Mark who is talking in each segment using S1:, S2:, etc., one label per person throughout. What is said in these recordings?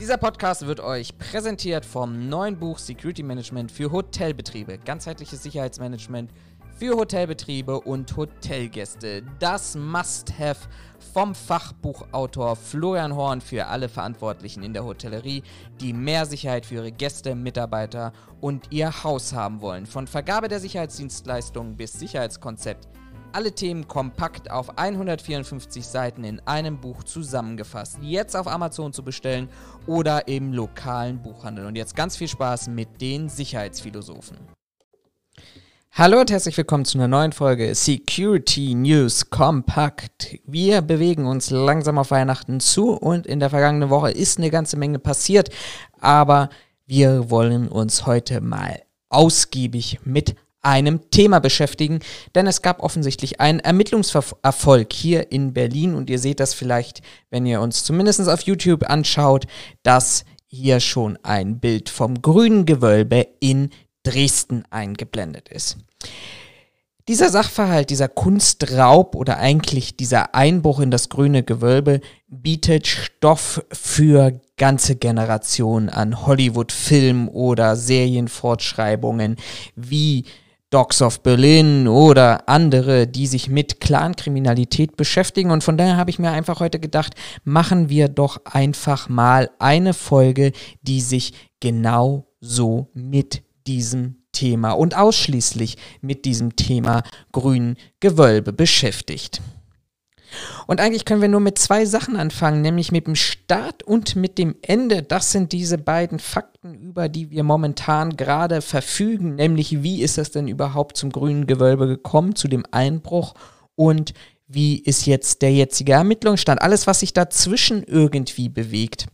S1: Dieser Podcast wird euch präsentiert vom neuen Buch Security Management für Hotelbetriebe. Ganzheitliches Sicherheitsmanagement für Hotelbetriebe und Hotelgäste. Das Must-Have vom Fachbuchautor Florian Horn für alle Verantwortlichen in der Hotellerie, die mehr Sicherheit für ihre Gäste, Mitarbeiter und ihr Haus haben wollen. Von Vergabe der Sicherheitsdienstleistungen bis Sicherheitskonzept alle Themen kompakt auf 154 Seiten in einem Buch zusammengefasst. Jetzt auf Amazon zu bestellen oder im lokalen Buchhandel. Und jetzt ganz viel Spaß mit den Sicherheitsphilosophen. Hallo und herzlich willkommen zu einer neuen Folge Security News Kompakt. Wir bewegen uns langsam auf Weihnachten zu und in der vergangenen Woche ist eine ganze Menge passiert, aber wir wollen uns heute mal ausgiebig mit einem Thema beschäftigen, denn es gab offensichtlich einen Ermittlungserfolg hier in Berlin und ihr seht das vielleicht, wenn ihr uns zumindest auf YouTube anschaut, dass hier schon ein Bild vom grünen Gewölbe in Dresden eingeblendet ist. Dieser Sachverhalt, dieser Kunstraub oder eigentlich dieser Einbruch in das grüne Gewölbe bietet Stoff für ganze Generationen an Hollywood-Film- oder Serienfortschreibungen wie Dogs of Berlin oder andere, die sich mit Clankriminalität beschäftigen. Und von daher habe ich mir einfach heute gedacht, machen wir doch einfach mal eine Folge, die sich genau so mit diesem Thema und ausschließlich mit diesem Thema grünen Gewölbe beschäftigt. Und eigentlich können wir nur mit zwei Sachen anfangen, nämlich mit dem Start und mit dem Ende. Das sind diese beiden Fakten, über die wir momentan gerade verfügen, nämlich wie ist es denn überhaupt zum grünen Gewölbe gekommen, zu dem Einbruch und wie ist jetzt der jetzige Ermittlungsstand. Alles, was sich dazwischen irgendwie bewegt,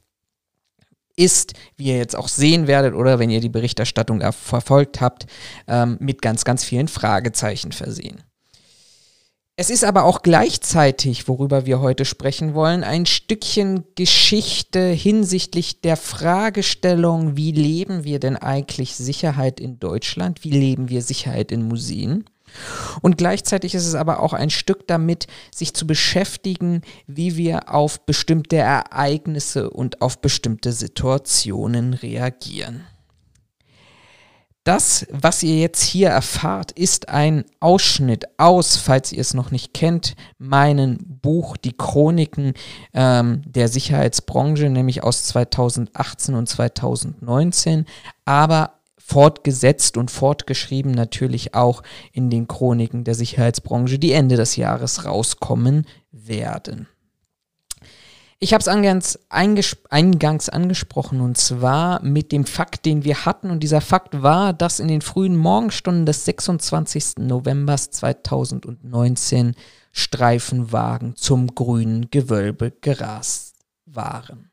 S1: ist, wie ihr jetzt auch sehen werdet oder wenn ihr die Berichterstattung verfolgt habt, ähm, mit ganz, ganz vielen Fragezeichen versehen. Es ist aber auch gleichzeitig, worüber wir heute sprechen wollen, ein Stückchen Geschichte hinsichtlich der Fragestellung, wie leben wir denn eigentlich Sicherheit in Deutschland, wie leben wir Sicherheit in Museen. Und gleichzeitig ist es aber auch ein Stück damit, sich zu beschäftigen, wie wir auf bestimmte Ereignisse und auf bestimmte Situationen reagieren. Das, was ihr jetzt hier erfahrt, ist ein Ausschnitt aus, falls ihr es noch nicht kennt, meinen Buch Die Chroniken ähm, der Sicherheitsbranche, nämlich aus 2018 und 2019, aber fortgesetzt und fortgeschrieben natürlich auch in den Chroniken der Sicherheitsbranche, die Ende des Jahres rauskommen werden. Ich habe es eingangs, angesprochen und zwar mit dem Fakt, den wir hatten. Und dieser Fakt war, dass in den frühen Morgenstunden des 26. November 2019 Streifenwagen zum grünen Gewölbe gerast waren.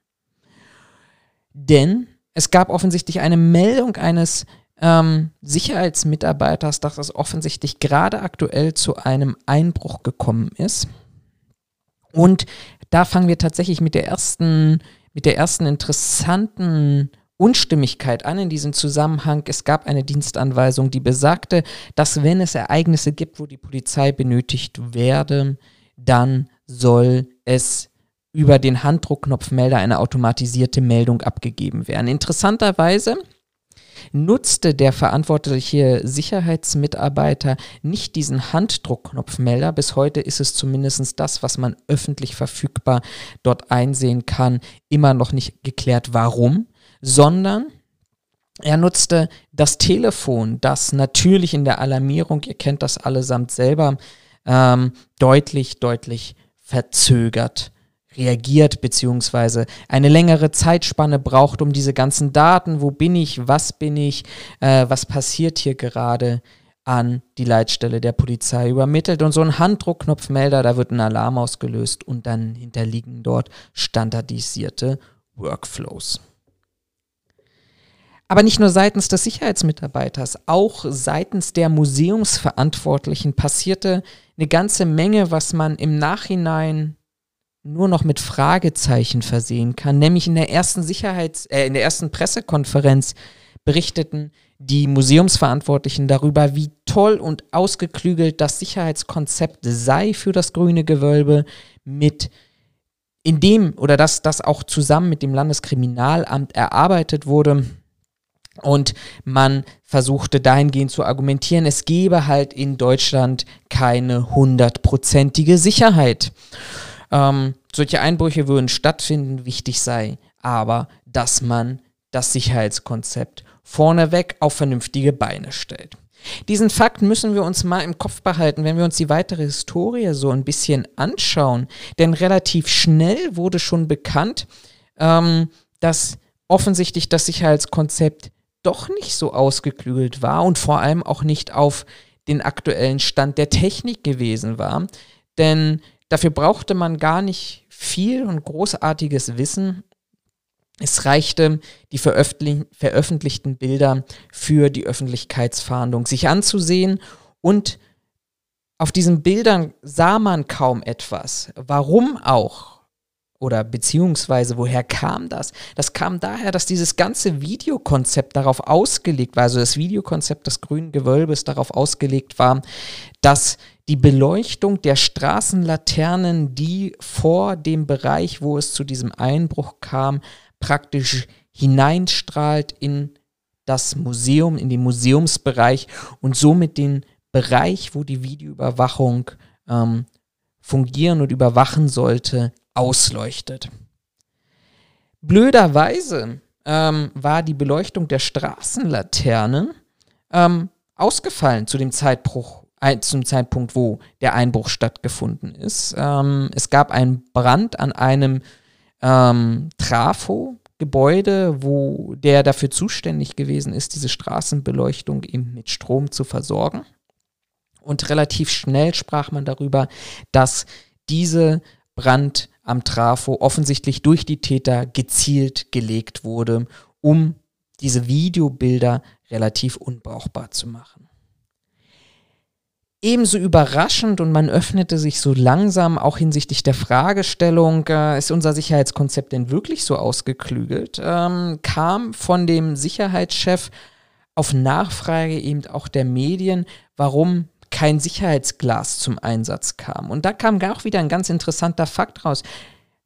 S1: Denn es gab offensichtlich eine Meldung eines ähm, Sicherheitsmitarbeiters, dass es offensichtlich gerade aktuell zu einem Einbruch gekommen ist. Und da fangen wir tatsächlich mit der ersten, mit der ersten interessanten Unstimmigkeit an in diesem Zusammenhang. Es gab eine Dienstanweisung, die besagte, dass wenn es Ereignisse gibt, wo die Polizei benötigt werde, dann soll es über den Handdruckknopfmelder eine automatisierte Meldung abgegeben werden. Interessanterweise nutzte der verantwortliche Sicherheitsmitarbeiter nicht diesen Handdruckknopfmelder. Bis heute ist es zumindest das, was man öffentlich verfügbar dort einsehen kann, immer noch nicht geklärt, warum, sondern er nutzte das Telefon, das natürlich in der Alarmierung, ihr kennt das allesamt selber, ähm, deutlich, deutlich verzögert reagiert, beziehungsweise eine längere Zeitspanne braucht, um diese ganzen Daten, wo bin ich, was bin ich, äh, was passiert hier gerade, an die Leitstelle der Polizei übermittelt. Und so ein Handdruckknopfmelder, da wird ein Alarm ausgelöst und dann hinterliegen dort standardisierte Workflows. Aber nicht nur seitens des Sicherheitsmitarbeiters, auch seitens der Museumsverantwortlichen passierte eine ganze Menge, was man im Nachhinein nur noch mit Fragezeichen versehen kann. Nämlich in der ersten Sicherheits-, äh, in der ersten Pressekonferenz berichteten die Museumsverantwortlichen darüber, wie toll und ausgeklügelt das Sicherheitskonzept sei für das grüne Gewölbe mit in dem oder dass das auch zusammen mit dem Landeskriminalamt erarbeitet wurde. Und man versuchte dahingehend zu argumentieren, es gebe halt in Deutschland keine hundertprozentige Sicherheit. Ähm, solche Einbrüche würden stattfinden, wichtig sei aber, dass man das Sicherheitskonzept vorneweg auf vernünftige Beine stellt. Diesen Fakt müssen wir uns mal im Kopf behalten, wenn wir uns die weitere Historie so ein bisschen anschauen. Denn relativ schnell wurde schon bekannt, ähm, dass offensichtlich das Sicherheitskonzept doch nicht so ausgeklügelt war und vor allem auch nicht auf den aktuellen Stand der Technik gewesen war. Denn dafür brauchte man gar nicht viel und großartiges Wissen, es reichte, die veröffentlich veröffentlichten Bilder für die Öffentlichkeitsfahndung sich anzusehen und auf diesen Bildern sah man kaum etwas. Warum auch? Oder beziehungsweise woher kam das? Das kam daher, dass dieses ganze Videokonzept darauf ausgelegt war, also das Videokonzept des grünen Gewölbes darauf ausgelegt war, dass die Beleuchtung der Straßenlaternen, die vor dem Bereich, wo es zu diesem Einbruch kam, praktisch hineinstrahlt in das Museum, in den Museumsbereich und somit den Bereich, wo die Videoüberwachung ähm, fungieren und überwachen sollte, ausleuchtet. Blöderweise ähm, war die Beleuchtung der Straßenlaternen ähm, ausgefallen zu dem Zeitbruch, zum Zeitpunkt, wo der Einbruch stattgefunden ist. Ähm, es gab einen Brand an einem ähm, Trafo-Gebäude, wo der dafür zuständig gewesen ist, diese Straßenbeleuchtung eben mit Strom zu versorgen. Und relativ schnell sprach man darüber, dass diese Brand am Trafo offensichtlich durch die Täter gezielt gelegt wurde, um diese Videobilder relativ unbrauchbar zu machen ebenso überraschend und man öffnete sich so langsam auch hinsichtlich der Fragestellung, äh, ist unser Sicherheitskonzept denn wirklich so ausgeklügelt, ähm, kam von dem Sicherheitschef auf Nachfrage eben auch der Medien, warum kein Sicherheitsglas zum Einsatz kam. Und da kam auch wieder ein ganz interessanter Fakt raus.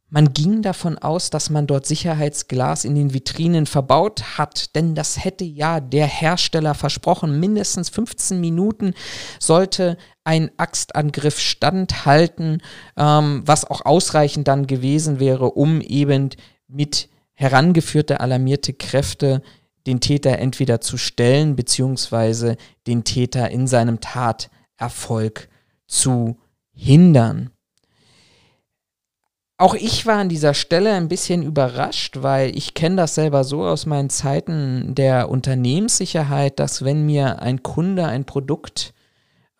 S1: Man ging davon aus, dass man dort Sicherheitsglas in den Vitrinen verbaut hat, denn das hätte ja der Hersteller versprochen. Mindestens 15 Minuten sollte ein Axtangriff standhalten, ähm, was auch ausreichend dann gewesen wäre, um eben mit herangeführte alarmierte Kräfte den Täter entweder zu stellen, beziehungsweise den Täter in seinem Taterfolg zu hindern. Auch ich war an dieser Stelle ein bisschen überrascht, weil ich kenne das selber so aus meinen Zeiten der Unternehmenssicherheit, dass wenn mir ein Kunde ein Produkt,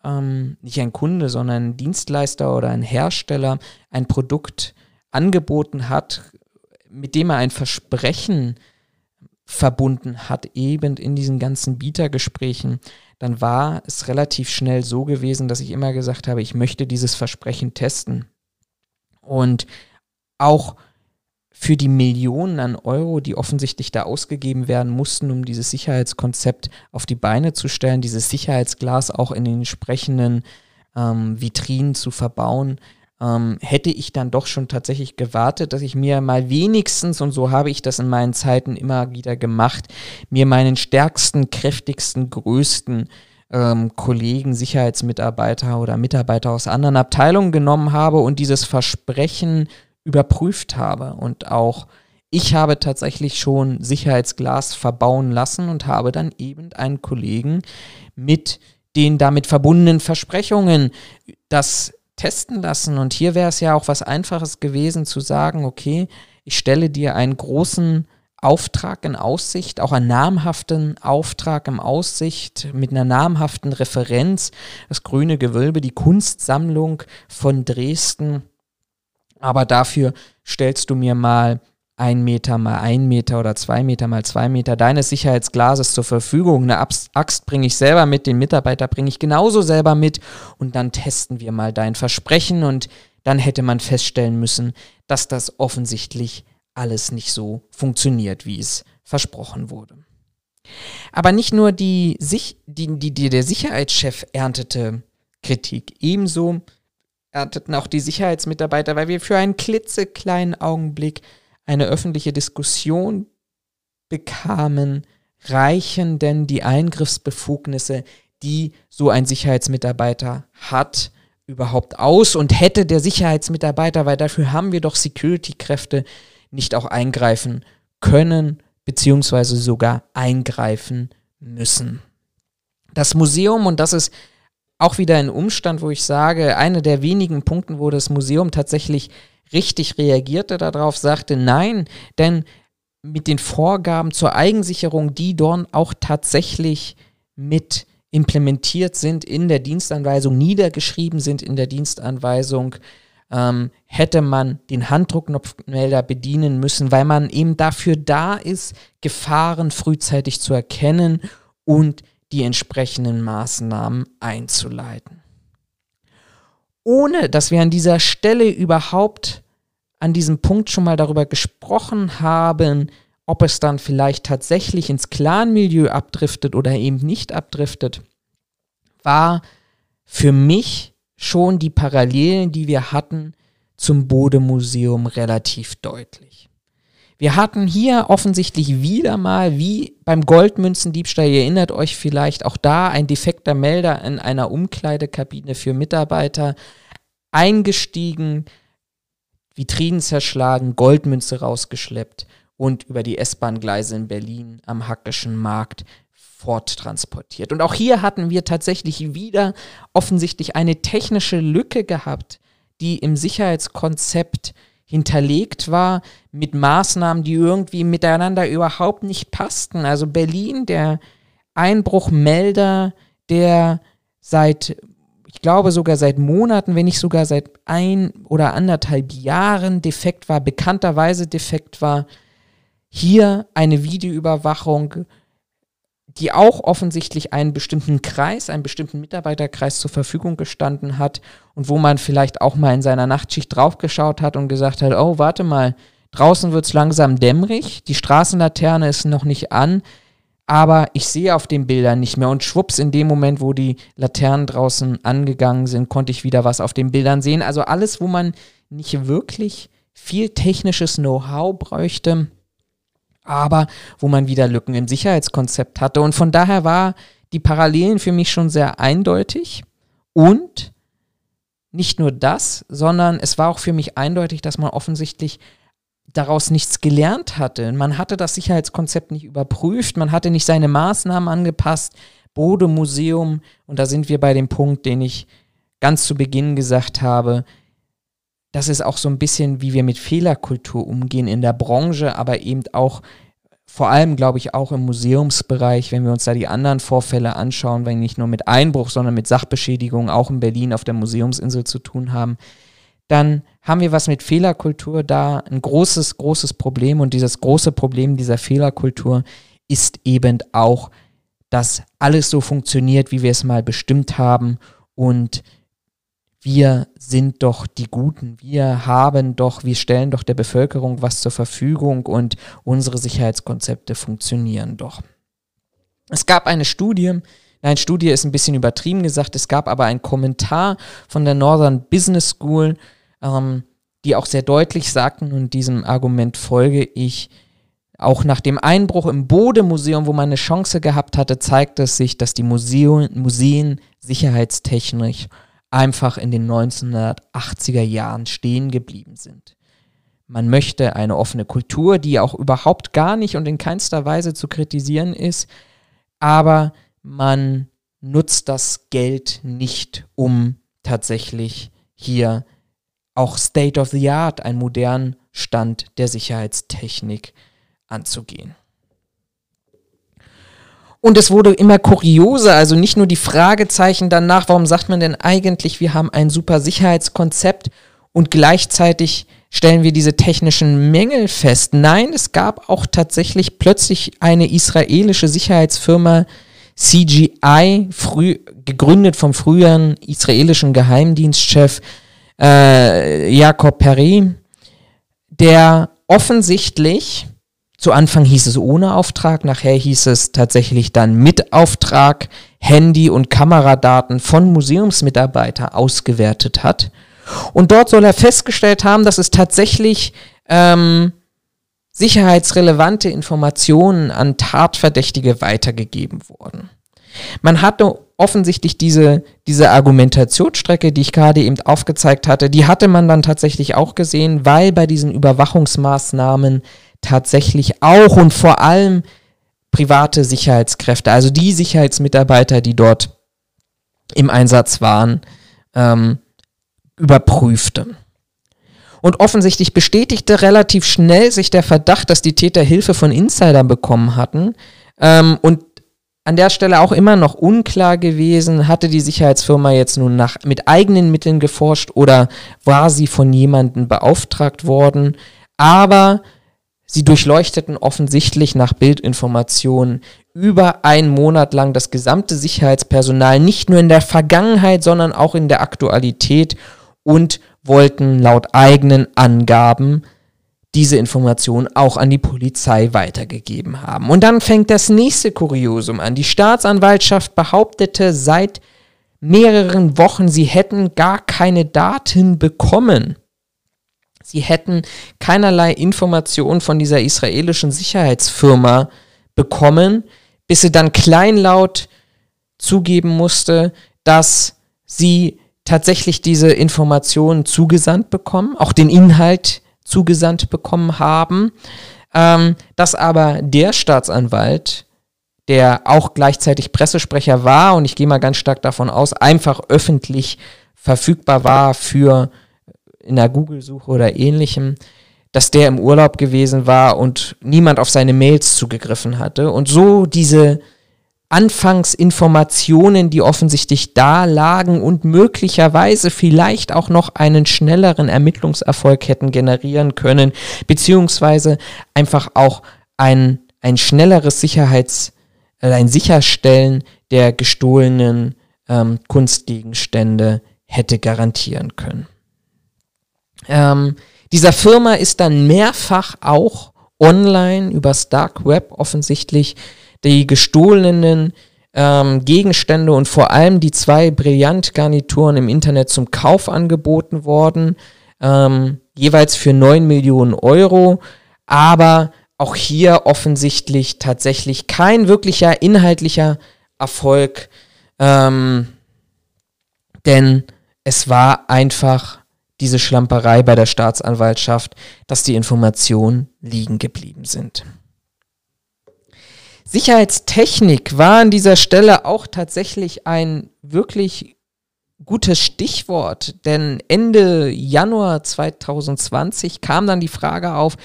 S1: ähm, nicht ein Kunde, sondern ein Dienstleister oder ein Hersteller ein Produkt angeboten hat, mit dem er ein Versprechen verbunden hat, eben in diesen ganzen Bietergesprächen, dann war es relativ schnell so gewesen, dass ich immer gesagt habe, ich möchte dieses Versprechen testen. Und auch für die Millionen an Euro, die offensichtlich da ausgegeben werden mussten, um dieses Sicherheitskonzept auf die Beine zu stellen, dieses Sicherheitsglas auch in den entsprechenden ähm, Vitrinen zu verbauen, ähm, hätte ich dann doch schon tatsächlich gewartet, dass ich mir mal wenigstens, und so habe ich das in meinen Zeiten immer wieder gemacht, mir meinen stärksten, kräftigsten, größten ähm, Kollegen, Sicherheitsmitarbeiter oder Mitarbeiter aus anderen Abteilungen genommen habe und dieses Versprechen überprüft habe. Und auch ich habe tatsächlich schon Sicherheitsglas verbauen lassen und habe dann eben einen Kollegen mit den damit verbundenen Versprechungen das testen lassen. Und hier wäre es ja auch was Einfaches gewesen zu sagen, okay, ich stelle dir einen großen Auftrag in Aussicht, auch einen namhaften Auftrag in Aussicht mit einer namhaften Referenz, das Grüne Gewölbe, die Kunstsammlung von Dresden. Aber dafür stellst du mir mal ein Meter mal ein Meter oder zwei Meter mal zwei Meter deines Sicherheitsglases zur Verfügung. Eine Axt bringe ich selber mit, den Mitarbeiter bringe ich genauso selber mit und dann testen wir mal dein Versprechen und dann hätte man feststellen müssen, dass das offensichtlich alles nicht so funktioniert, wie es versprochen wurde. Aber nicht nur die, die, die, die der Sicherheitschef erntete Kritik, ebenso ernteten auch die Sicherheitsmitarbeiter, weil wir für einen klitzekleinen Augenblick eine öffentliche Diskussion bekamen, reichen denn die Eingriffsbefugnisse, die so ein Sicherheitsmitarbeiter hat, überhaupt aus und hätte der Sicherheitsmitarbeiter, weil dafür haben wir doch Security-Kräfte, nicht auch eingreifen können, beziehungsweise sogar eingreifen müssen. Das Museum, und das ist auch wieder ein Umstand, wo ich sage, einer der wenigen Punkte, wo das Museum tatsächlich richtig reagierte darauf, sagte nein, denn mit den Vorgaben zur Eigensicherung, die dort auch tatsächlich mit implementiert sind in der Dienstanweisung, niedergeschrieben sind in der Dienstanweisung, ähm, hätte man den Handdrucknopfmelder bedienen müssen, weil man eben dafür da ist, Gefahren frühzeitig zu erkennen und die entsprechenden Maßnahmen einzuleiten. Ohne dass wir an dieser Stelle überhaupt an diesem Punkt schon mal darüber gesprochen haben, ob es dann vielleicht tatsächlich ins Clan-Milieu abdriftet oder eben nicht abdriftet, war für mich schon die Parallelen, die wir hatten zum Bode-Museum relativ deutlich. Wir hatten hier offensichtlich wieder mal, wie beim Goldmünzendiebstahl, ihr erinnert euch vielleicht auch da, ein defekter Melder in einer Umkleidekabine für Mitarbeiter eingestiegen, Vitrinen zerschlagen, Goldmünze rausgeschleppt und über die S-Bahn-Gleise in Berlin am Hackischen Markt forttransportiert. Und auch hier hatten wir tatsächlich wieder offensichtlich eine technische Lücke gehabt, die im Sicherheitskonzept hinterlegt war mit Maßnahmen, die irgendwie miteinander überhaupt nicht passten. Also Berlin, der Einbruchmelder, der seit, ich glaube sogar seit Monaten, wenn nicht sogar seit ein oder anderthalb Jahren defekt war, bekannterweise defekt war, hier eine Videoüberwachung, die auch offensichtlich einen bestimmten Kreis, einen bestimmten Mitarbeiterkreis zur Verfügung gestanden hat und wo man vielleicht auch mal in seiner Nachtschicht draufgeschaut hat und gesagt hat, oh, warte mal, draußen wird es langsam dämmerig, die Straßenlaterne ist noch nicht an, aber ich sehe auf den Bildern nicht mehr. Und schwupps, in dem Moment, wo die Laternen draußen angegangen sind, konnte ich wieder was auf den Bildern sehen. Also alles, wo man nicht wirklich viel technisches Know-how bräuchte, aber wo man wieder Lücken im Sicherheitskonzept hatte. Und von daher war die Parallelen für mich schon sehr eindeutig. Und nicht nur das, sondern es war auch für mich eindeutig, dass man offensichtlich daraus nichts gelernt hatte. Man hatte das Sicherheitskonzept nicht überprüft, man hatte nicht seine Maßnahmen angepasst. Bode Museum, und da sind wir bei dem Punkt, den ich ganz zu Beginn gesagt habe, das ist auch so ein bisschen, wie wir mit Fehlerkultur umgehen in der Branche, aber eben auch vor allem, glaube ich, auch im Museumsbereich, wenn wir uns da die anderen Vorfälle anschauen, wenn nicht nur mit Einbruch, sondern mit Sachbeschädigung auch in Berlin auf der Museumsinsel zu tun haben, dann haben wir was mit Fehlerkultur da, ein großes, großes Problem. Und dieses große Problem dieser Fehlerkultur ist eben auch, dass alles so funktioniert, wie wir es mal bestimmt haben und wir sind doch die Guten, wir haben doch, wir stellen doch der Bevölkerung was zur Verfügung und unsere Sicherheitskonzepte funktionieren doch. Es gab eine Studie, nein, Studie ist ein bisschen übertrieben gesagt, es gab aber einen Kommentar von der Northern Business School, ähm, die auch sehr deutlich sagten, und diesem Argument folge ich, auch nach dem Einbruch im Bode-Museum, wo man eine Chance gehabt hatte, zeigt es sich, dass die Museen, Museen sicherheitstechnisch einfach in den 1980er Jahren stehen geblieben sind. Man möchte eine offene Kultur, die auch überhaupt gar nicht und in keinster Weise zu kritisieren ist, aber man nutzt das Geld nicht, um tatsächlich hier auch State of the Art, einen modernen Stand der Sicherheitstechnik anzugehen. Und es wurde immer kurioser, also nicht nur die Fragezeichen danach, warum sagt man denn eigentlich, wir haben ein super Sicherheitskonzept und gleichzeitig stellen wir diese technischen Mängel fest. Nein, es gab auch tatsächlich plötzlich eine israelische Sicherheitsfirma CGI, früh, gegründet vom früheren israelischen Geheimdienstchef äh, Jakob Perry, der offensichtlich zu Anfang hieß es ohne Auftrag, nachher hieß es tatsächlich dann mit Auftrag Handy- und Kameradaten von Museumsmitarbeitern ausgewertet hat Und dort soll er festgestellt haben, dass es tatsächlich ähm, sicherheitsrelevante Informationen an Tatverdächtige weitergegeben wurden. Man hatte offensichtlich diese, diese Argumentationsstrecke, die ich gerade eben aufgezeigt hatte, die hatte man dann tatsächlich auch gesehen, weil bei diesen Überwachungsmaßnahmen tatsächlich auch und vor allem private Sicherheitskräfte, also die Sicherheitsmitarbeiter, die dort im Einsatz waren, ähm, überprüfte. Und offensichtlich bestätigte relativ schnell sich der Verdacht, dass die Täter Hilfe von Insidern bekommen hatten. Ähm, und an der Stelle auch immer noch unklar gewesen, hatte die Sicherheitsfirma jetzt nun nach, mit eigenen Mitteln geforscht oder war sie von jemandem beauftragt worden. Aber sie durchleuchteten offensichtlich nach Bildinformationen über einen Monat lang das gesamte Sicherheitspersonal, nicht nur in der Vergangenheit, sondern auch in der Aktualität und wollten laut eigenen Angaben diese Information auch an die Polizei weitergegeben haben. Und dann fängt das nächste Kuriosum an. Die Staatsanwaltschaft behauptete seit mehreren Wochen, sie hätten gar keine Daten bekommen. Sie hätten keinerlei Informationen von dieser israelischen Sicherheitsfirma bekommen, bis sie dann kleinlaut zugeben musste, dass sie tatsächlich diese Informationen zugesandt bekommen, auch den Inhalt zugesandt bekommen haben, ähm, dass aber der Staatsanwalt, der auch gleichzeitig Pressesprecher war, und ich gehe mal ganz stark davon aus, einfach öffentlich verfügbar war für in der Google-Suche oder ähnlichem, dass der im Urlaub gewesen war und niemand auf seine Mails zugegriffen hatte und so diese Anfangsinformationen, die offensichtlich da lagen und möglicherweise vielleicht auch noch einen schnelleren Ermittlungserfolg hätten generieren können, beziehungsweise einfach auch ein, ein schnelleres Sicherheits, äh, ein Sicherstellen der gestohlenen ähm, Kunstgegenstände hätte garantieren können. Ähm, dieser Firma ist dann mehrfach auch online übers Dark Web offensichtlich die gestohlenen ähm, Gegenstände und vor allem die zwei Brillantgarnituren im Internet zum Kauf angeboten worden, ähm, jeweils für 9 Millionen Euro, aber auch hier offensichtlich tatsächlich kein wirklicher inhaltlicher Erfolg, ähm, denn es war einfach diese Schlamperei bei der Staatsanwaltschaft, dass die Informationen liegen geblieben sind. Sicherheitstechnik war an dieser Stelle auch tatsächlich ein wirklich gutes Stichwort, denn Ende Januar 2020 kam dann die Frage auf,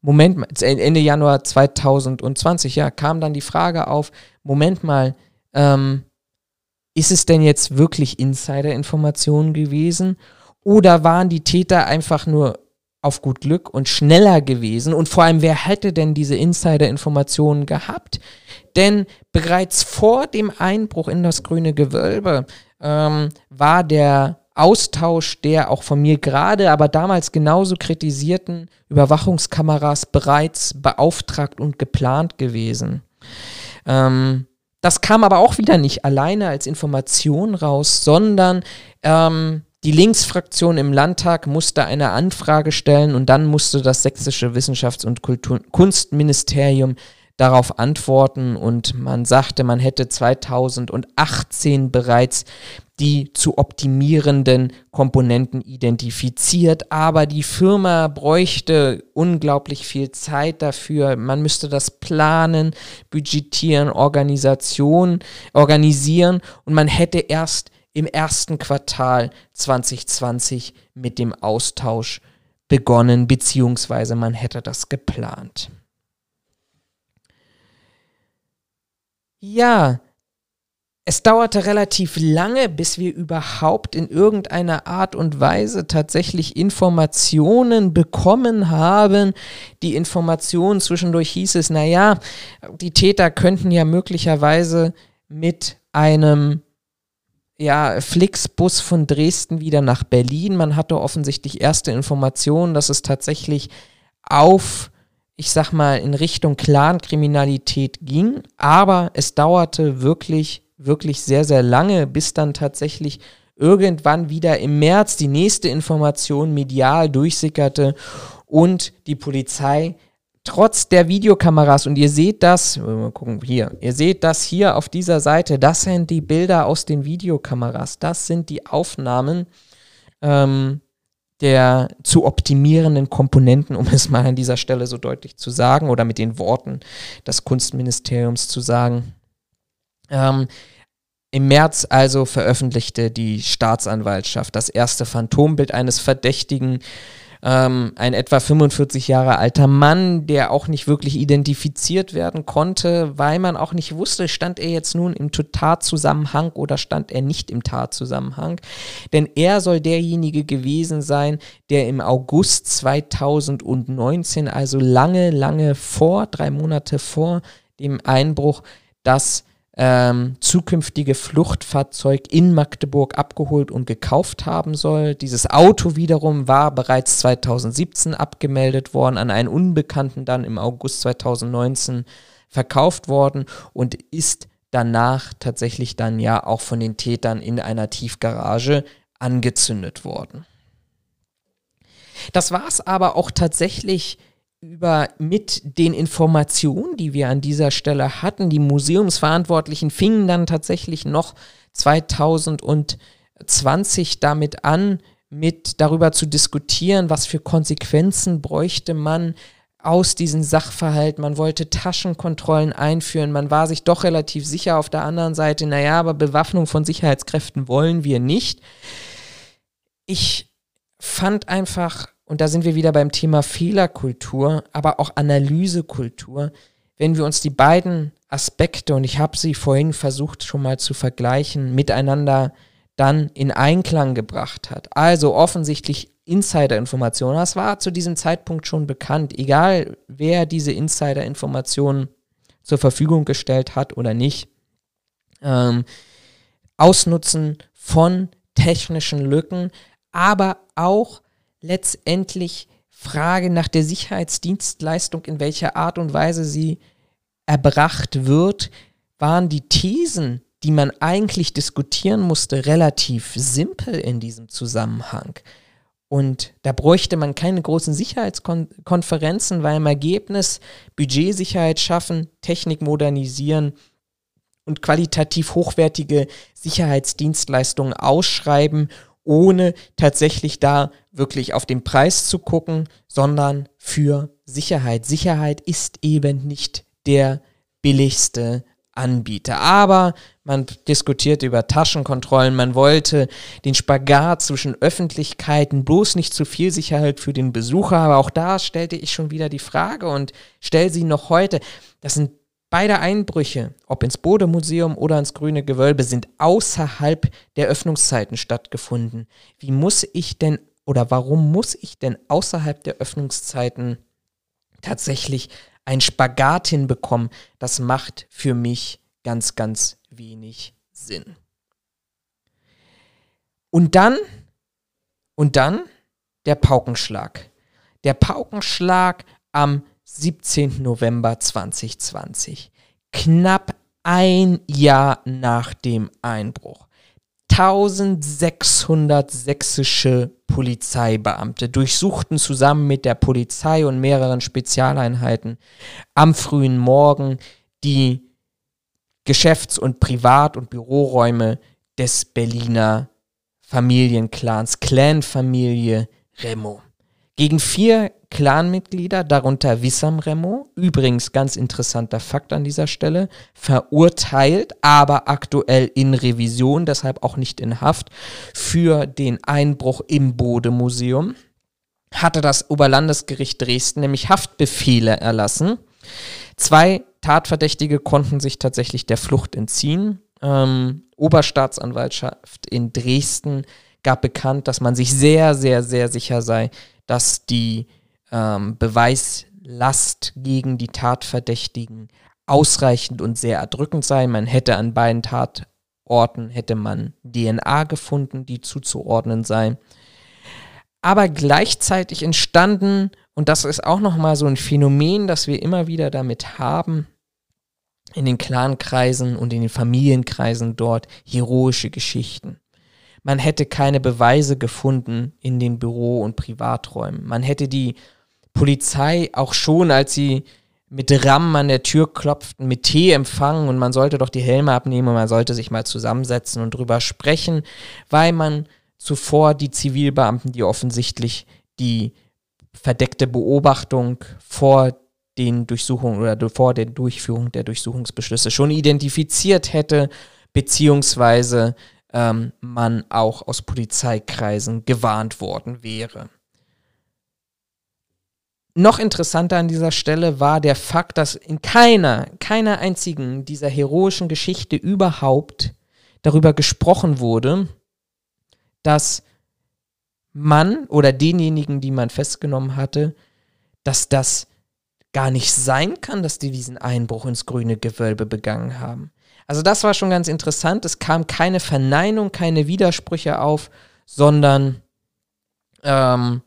S1: Moment, Ende Januar 2020, ja, kam dann die Frage auf, Moment mal, ähm, ist es denn jetzt wirklich Insider-Informationen gewesen? Oder waren die Täter einfach nur auf gut Glück und schneller gewesen. Und vor allem, wer hätte denn diese Insider-Informationen gehabt? Denn bereits vor dem Einbruch in das grüne Gewölbe ähm, war der Austausch der auch von mir gerade, aber damals genauso kritisierten Überwachungskameras bereits beauftragt und geplant gewesen. Ähm, das kam aber auch wieder nicht alleine als Information raus, sondern ähm, die Linksfraktion im Landtag musste eine Anfrage stellen und dann musste das sächsische Wissenschafts- und Kultur Kunstministerium darauf antworten und man sagte, man hätte 2018 bereits die zu optimierenden Komponenten identifiziert, aber die Firma bräuchte unglaublich viel Zeit dafür. Man müsste das planen, budgetieren, Organisation, organisieren und man hätte erst im ersten Quartal 2020 mit dem Austausch begonnen, beziehungsweise man hätte das geplant. Ja, es dauerte relativ lange, bis wir überhaupt in irgendeiner Art und Weise tatsächlich Informationen bekommen haben. Die Informationen zwischendurch hieß es, naja, die Täter könnten ja möglicherweise mit einem ja, Flixbus von Dresden wieder nach Berlin. Man hatte offensichtlich erste Informationen, dass es tatsächlich auf, ich sag mal, in Richtung Clankriminalität ging. Aber es dauerte wirklich, wirklich sehr, sehr lange, bis dann tatsächlich irgendwann wieder im März die nächste Information medial durchsickerte und die Polizei trotz der Videokameras, und ihr seht das, mal gucken, hier, ihr seht das hier auf dieser Seite, das sind die Bilder aus den Videokameras, das sind die Aufnahmen ähm, der zu optimierenden Komponenten, um es mal an dieser Stelle so deutlich zu sagen, oder mit den Worten des Kunstministeriums zu sagen. Ähm, Im März also veröffentlichte die Staatsanwaltschaft das erste Phantombild eines Verdächtigen, ähm, ein etwa 45 Jahre alter Mann, der auch nicht wirklich identifiziert werden konnte, weil man auch nicht wusste, stand er jetzt nun im Tatzusammenhang oder stand er nicht im Tatzusammenhang. Denn er soll derjenige gewesen sein, der im August 2019, also lange, lange vor, drei Monate vor dem Einbruch, das ähm, zukünftige Fluchtfahrzeug in Magdeburg abgeholt und gekauft haben soll. Dieses Auto wiederum war bereits 2017 abgemeldet worden, an einen Unbekannten dann im August 2019 verkauft worden und ist danach tatsächlich dann ja auch von den Tätern in einer Tiefgarage angezündet worden. Das war es aber auch tatsächlich über mit den Informationen, die wir an dieser Stelle hatten. Die Museumsverantwortlichen fingen dann tatsächlich noch 2020 damit an, mit darüber zu diskutieren, was für Konsequenzen bräuchte man aus diesen Sachverhalten. Man wollte Taschenkontrollen einführen. Man war sich doch relativ sicher auf der anderen Seite, naja, aber Bewaffnung von Sicherheitskräften wollen wir nicht. Ich fand einfach und da sind wir wieder beim Thema Fehlerkultur, aber auch Analysekultur, wenn wir uns die beiden Aspekte, und ich habe sie vorhin versucht schon mal zu vergleichen, miteinander dann in Einklang gebracht hat. Also offensichtlich Insider-Informationen. Das war zu diesem Zeitpunkt schon bekannt, egal wer diese Insider-Informationen zur Verfügung gestellt hat oder nicht. Ähm, Ausnutzen von technischen Lücken, aber auch letztendlich Frage nach der Sicherheitsdienstleistung, in welcher Art und Weise sie erbracht wird, waren die Thesen, die man eigentlich diskutieren musste, relativ simpel in diesem Zusammenhang. Und da bräuchte man keine großen Sicherheitskonferenzen, weil im Ergebnis Budgetsicherheit schaffen, Technik modernisieren und qualitativ hochwertige Sicherheitsdienstleistungen ausschreiben ohne tatsächlich da wirklich auf den Preis zu gucken, sondern für Sicherheit. Sicherheit ist eben nicht der billigste Anbieter. Aber man diskutiert über Taschenkontrollen, man wollte den Spagat zwischen Öffentlichkeiten, bloß nicht zu viel Sicherheit für den Besucher, aber auch da stellte ich schon wieder die Frage und stelle sie noch heute. Das sind Beide Einbrüche, ob ins Bodemuseum oder ins Grüne Gewölbe, sind außerhalb der Öffnungszeiten stattgefunden. Wie muss ich denn oder warum muss ich denn außerhalb der Öffnungszeiten tatsächlich ein Spagat hinbekommen? Das macht für mich ganz, ganz wenig Sinn. Und dann, und dann der Paukenschlag. Der Paukenschlag am 17. November 2020. Knapp ein Jahr nach dem Einbruch. 1600 sächsische Polizeibeamte durchsuchten zusammen mit der Polizei und mehreren Spezialeinheiten am frühen Morgen die Geschäfts- und Privat- und Büroräume des Berliner Familienclans, Clanfamilie Remo. Gegen vier Clanmitglieder, darunter Wissam Remo, übrigens ganz interessanter Fakt an dieser Stelle, verurteilt, aber aktuell in Revision, deshalb auch nicht in Haft, für den Einbruch im Bodemuseum, hatte das Oberlandesgericht Dresden nämlich Haftbefehle erlassen. Zwei Tatverdächtige konnten sich tatsächlich der Flucht entziehen. Ähm, Oberstaatsanwaltschaft in Dresden gab bekannt, dass man sich sehr, sehr, sehr sicher sei, dass die ähm, Beweislast gegen die Tatverdächtigen ausreichend und sehr erdrückend sei. Man hätte an beiden Tatorten hätte man DNA gefunden, die zuzuordnen sei. Aber gleichzeitig entstanden, und das ist auch nochmal so ein Phänomen, das wir immer wieder damit haben, in den Clankreisen und in den Familienkreisen dort heroische Geschichten. man hätte keine Beweise gefunden in den Büro- und Privaträumen. Man hätte die Polizei auch schon, als sie mit Ram an der Tür klopften, mit Tee empfangen und man sollte doch die Helme abnehmen und man sollte sich mal zusammensetzen und drüber sprechen, weil man zuvor die Zivilbeamten, die offensichtlich die verdeckte Beobachtung vor den Durchsuchungen oder vor der Durchführung der Durchsuchungsbeschlüsse schon identifiziert hätte, beziehungsweise ähm, man auch aus Polizeikreisen gewarnt worden wäre. Noch interessanter an dieser Stelle war der Fakt, dass in keiner, keiner einzigen dieser heroischen Geschichte überhaupt darüber gesprochen wurde, dass man oder denjenigen, die man festgenommen hatte, dass das gar nicht sein kann, dass die diesen Einbruch ins grüne Gewölbe begangen haben. Also das war schon ganz interessant. Es kam keine Verneinung, keine Widersprüche auf, sondern ähm,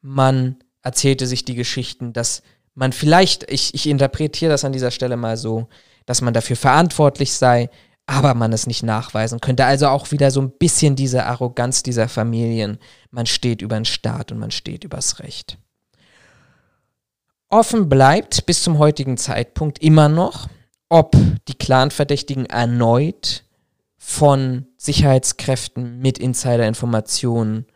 S1: man erzählte sich die Geschichten, dass man vielleicht, ich, ich interpretiere das an dieser Stelle mal so, dass man dafür verantwortlich sei, aber man es nicht nachweisen könnte. Also auch wieder so ein bisschen diese Arroganz dieser Familien. Man steht über den Staat und man steht übers Recht. Offen bleibt bis zum heutigen Zeitpunkt immer noch, ob die Clan-Verdächtigen erneut von Sicherheitskräften mit Insider-Informationen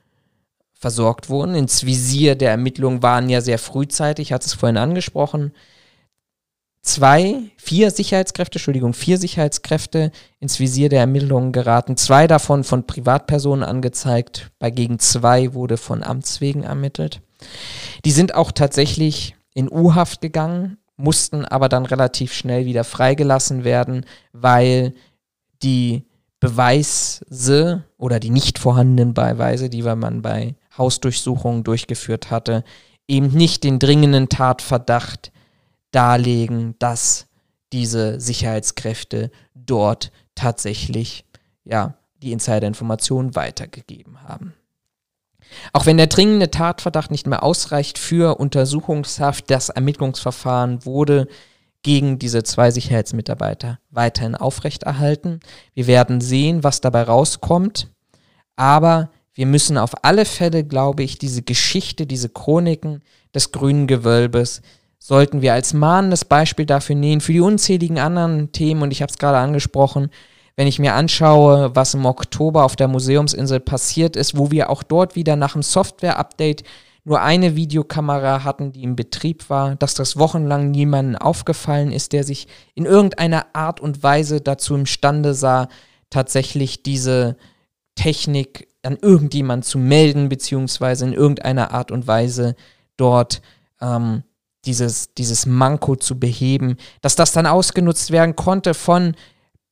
S1: versorgt wurden. Ins Visier der Ermittlungen waren ja sehr frühzeitig, hat es vorhin angesprochen, zwei, vier Sicherheitskräfte, Entschuldigung, vier Sicherheitskräfte ins Visier der Ermittlungen geraten. Zwei davon von Privatpersonen angezeigt, bei gegen zwei wurde von Amts wegen ermittelt. Die sind auch tatsächlich in U-Haft gegangen, mussten aber dann relativ schnell wieder freigelassen werden, weil die Beweise oder die nicht vorhandenen Beweise, die man bei Hausdurchsuchungen durchgeführt hatte, eben nicht den dringenden Tatverdacht darlegen, dass diese Sicherheitskräfte dort tatsächlich ja, die Insider-Informationen weitergegeben haben. Auch wenn der dringende Tatverdacht nicht mehr ausreicht für Untersuchungshaft, das Ermittlungsverfahren wurde gegen diese zwei Sicherheitsmitarbeiter weiterhin aufrechterhalten. Wir werden sehen, was dabei rauskommt, aber wir müssen auf alle Fälle, glaube ich, diese Geschichte, diese Chroniken des grünen Gewölbes sollten wir als mahnendes Beispiel dafür nehmen, für die unzähligen anderen Themen, und ich habe es gerade angesprochen, wenn ich mir anschaue, was im Oktober auf der Museumsinsel passiert ist, wo wir auch dort wieder nach dem Software-Update nur eine Videokamera hatten, die im Betrieb war, dass das wochenlang niemandem aufgefallen ist, der sich in irgendeiner Art und Weise dazu imstande sah, tatsächlich diese Technik an irgendjemand zu melden, beziehungsweise in irgendeiner Art und Weise dort ähm, dieses, dieses Manko zu beheben, dass das dann ausgenutzt werden konnte von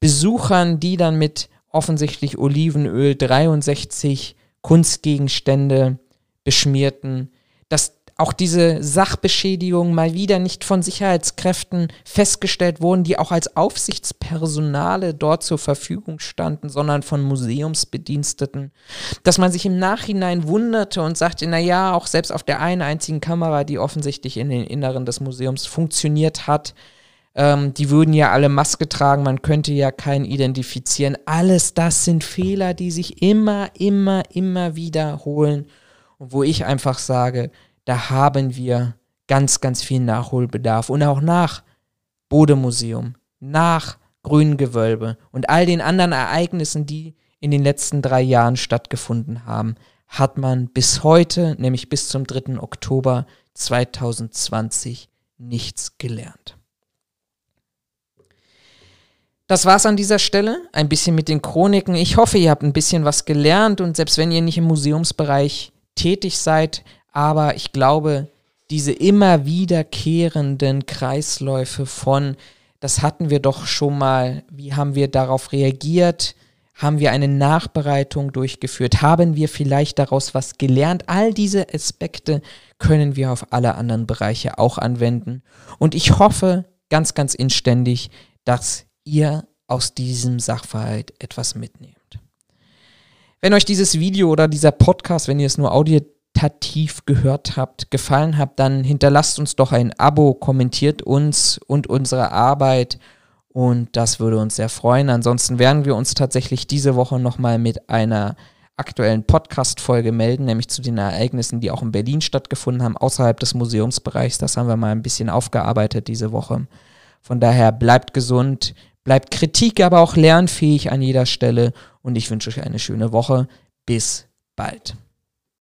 S1: Besuchern, die dann mit offensichtlich Olivenöl 63 Kunstgegenstände beschmierten, dass auch diese Sachbeschädigungen mal wieder nicht von Sicherheitskräften festgestellt wurden, die auch als Aufsichtspersonale dort zur Verfügung standen, sondern von Museumsbediensteten. Dass man sich im Nachhinein wunderte und sagte, na ja, auch selbst auf der einen einzigen Kamera, die offensichtlich in den Inneren des Museums funktioniert hat, ähm, die würden ja alle Maske tragen, man könnte ja keinen identifizieren. Alles das sind Fehler, die sich immer, immer, immer wiederholen und wo ich einfach sage, da haben wir ganz, ganz viel Nachholbedarf. Und auch nach Bodemuseum, nach Grünen Gewölbe und all den anderen Ereignissen, die in den letzten drei Jahren stattgefunden haben, hat man bis heute, nämlich bis zum 3. Oktober 2020, nichts gelernt. Das war's an dieser Stelle. Ein bisschen mit den Chroniken. Ich hoffe, ihr habt ein bisschen was gelernt und selbst wenn ihr nicht im Museumsbereich tätig seid, aber ich glaube, diese immer wiederkehrenden Kreisläufe von, das hatten wir doch schon mal, wie haben wir darauf reagiert, haben wir eine Nachbereitung durchgeführt, haben wir vielleicht daraus was gelernt, all diese Aspekte können wir auf alle anderen Bereiche auch anwenden. Und ich hoffe ganz, ganz inständig, dass ihr aus diesem Sachverhalt etwas mitnehmt. Wenn euch dieses Video oder dieser Podcast, wenn ihr es nur audio qualitativ gehört habt, gefallen habt, dann hinterlasst uns doch ein Abo, kommentiert uns und unsere Arbeit Und das würde uns sehr freuen. Ansonsten werden wir uns tatsächlich diese Woche nochmal mit einer aktuellen Podcast-Folge melden, nämlich zu den Ereignissen, die auch in Berlin stattgefunden haben, außerhalb des Museumsbereichs. Das haben wir mal ein bisschen aufgearbeitet diese Woche. Von daher bleibt gesund, bleibt Kritik, aber auch lernfähig an jeder Stelle und ich wünsche euch eine schöne Woche. Bis bald.